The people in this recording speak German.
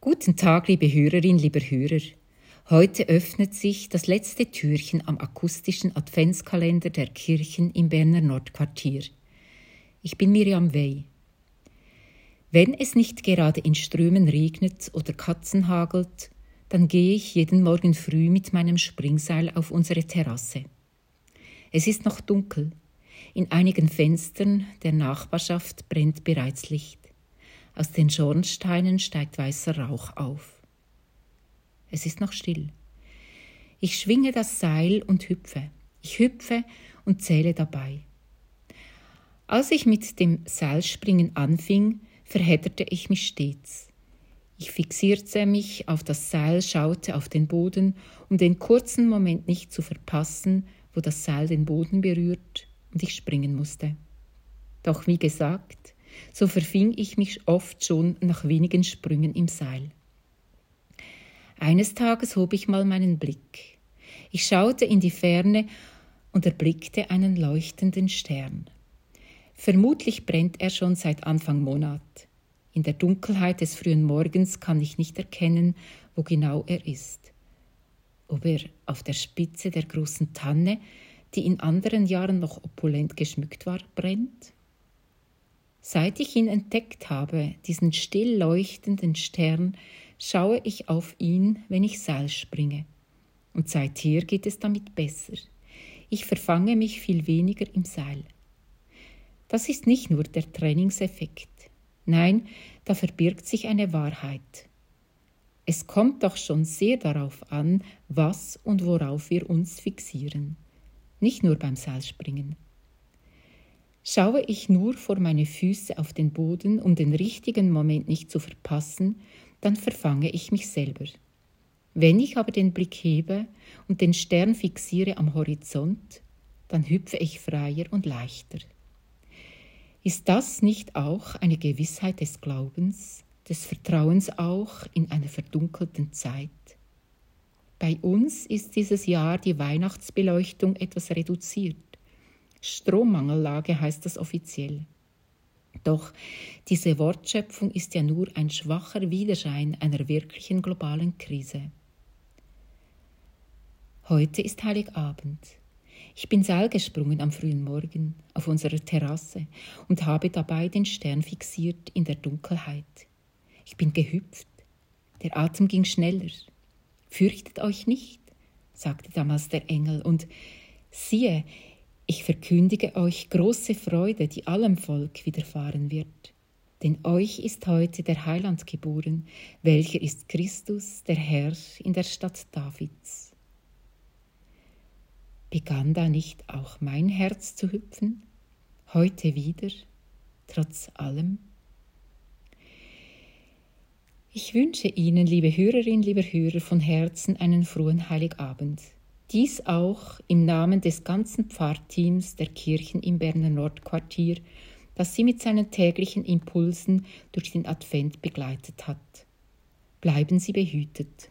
Guten Tag, liebe Hörerin, lieber Hörer. Heute öffnet sich das letzte Türchen am akustischen Adventskalender der Kirchen im Berner Nordquartier. Ich bin Miriam Wey. Wenn es nicht gerade in Strömen regnet oder Katzen hagelt, dann gehe ich jeden Morgen früh mit meinem Springseil auf unsere Terrasse. Es ist noch dunkel. In einigen Fenstern der Nachbarschaft brennt bereits Licht. Aus den Schornsteinen steigt weißer Rauch auf. Es ist noch still. Ich schwinge das Seil und hüpfe. Ich hüpfe und zähle dabei. Als ich mit dem Seilspringen anfing, verhedderte ich mich stets. Ich fixierte mich auf das Seil, schaute auf den Boden, um den kurzen Moment nicht zu verpassen, wo das Seil den Boden berührt und ich springen musste. Doch wie gesagt, so verfing ich mich oft schon nach wenigen Sprüngen im Seil. Eines Tages hob ich mal meinen Blick. Ich schaute in die Ferne und erblickte einen leuchtenden Stern. Vermutlich brennt er schon seit Anfang Monat. In der Dunkelheit des frühen Morgens kann ich nicht erkennen, wo genau er ist. Ob er auf der Spitze der großen Tanne, die in anderen Jahren noch opulent geschmückt war, brennt? Seit ich ihn entdeckt habe, diesen still leuchtenden Stern, schaue ich auf ihn, wenn ich Seil springe. Und seither geht es damit besser. Ich verfange mich viel weniger im Seil. Das ist nicht nur der Trainingseffekt. Nein, da verbirgt sich eine Wahrheit. Es kommt doch schon sehr darauf an, was und worauf wir uns fixieren. Nicht nur beim Seilspringen. Schaue ich nur vor meine Füße auf den Boden, um den richtigen Moment nicht zu verpassen, dann verfange ich mich selber. Wenn ich aber den Blick hebe und den Stern fixiere am Horizont, dann hüpfe ich freier und leichter. Ist das nicht auch eine Gewissheit des Glaubens, des Vertrauens auch in einer verdunkelten Zeit? Bei uns ist dieses Jahr die Weihnachtsbeleuchtung etwas reduziert. Strommangellage heißt das offiziell. Doch diese Wortschöpfung ist ja nur ein schwacher Widerschein einer wirklichen globalen Krise. Heute ist Heiligabend. Ich bin Seil gesprungen am frühen Morgen auf unserer Terrasse und habe dabei den Stern fixiert in der Dunkelheit. Ich bin gehüpft. Der Atem ging schneller. Fürchtet euch nicht, sagte damals der Engel, und siehe, ich verkündige euch große Freude, die allem Volk widerfahren wird. Denn euch ist heute der Heiland geboren, welcher ist Christus, der Herr in der Stadt Davids. Begann da nicht auch mein Herz zu hüpfen, heute wieder, trotz allem? Ich wünsche Ihnen, liebe Hörerinnen, lieber Hörer, von Herzen einen frohen Heiligabend. Dies auch im Namen des ganzen Pfarrteams der Kirchen im Berner Nordquartier, das sie mit seinen täglichen Impulsen durch den Advent begleitet hat. Bleiben Sie behütet.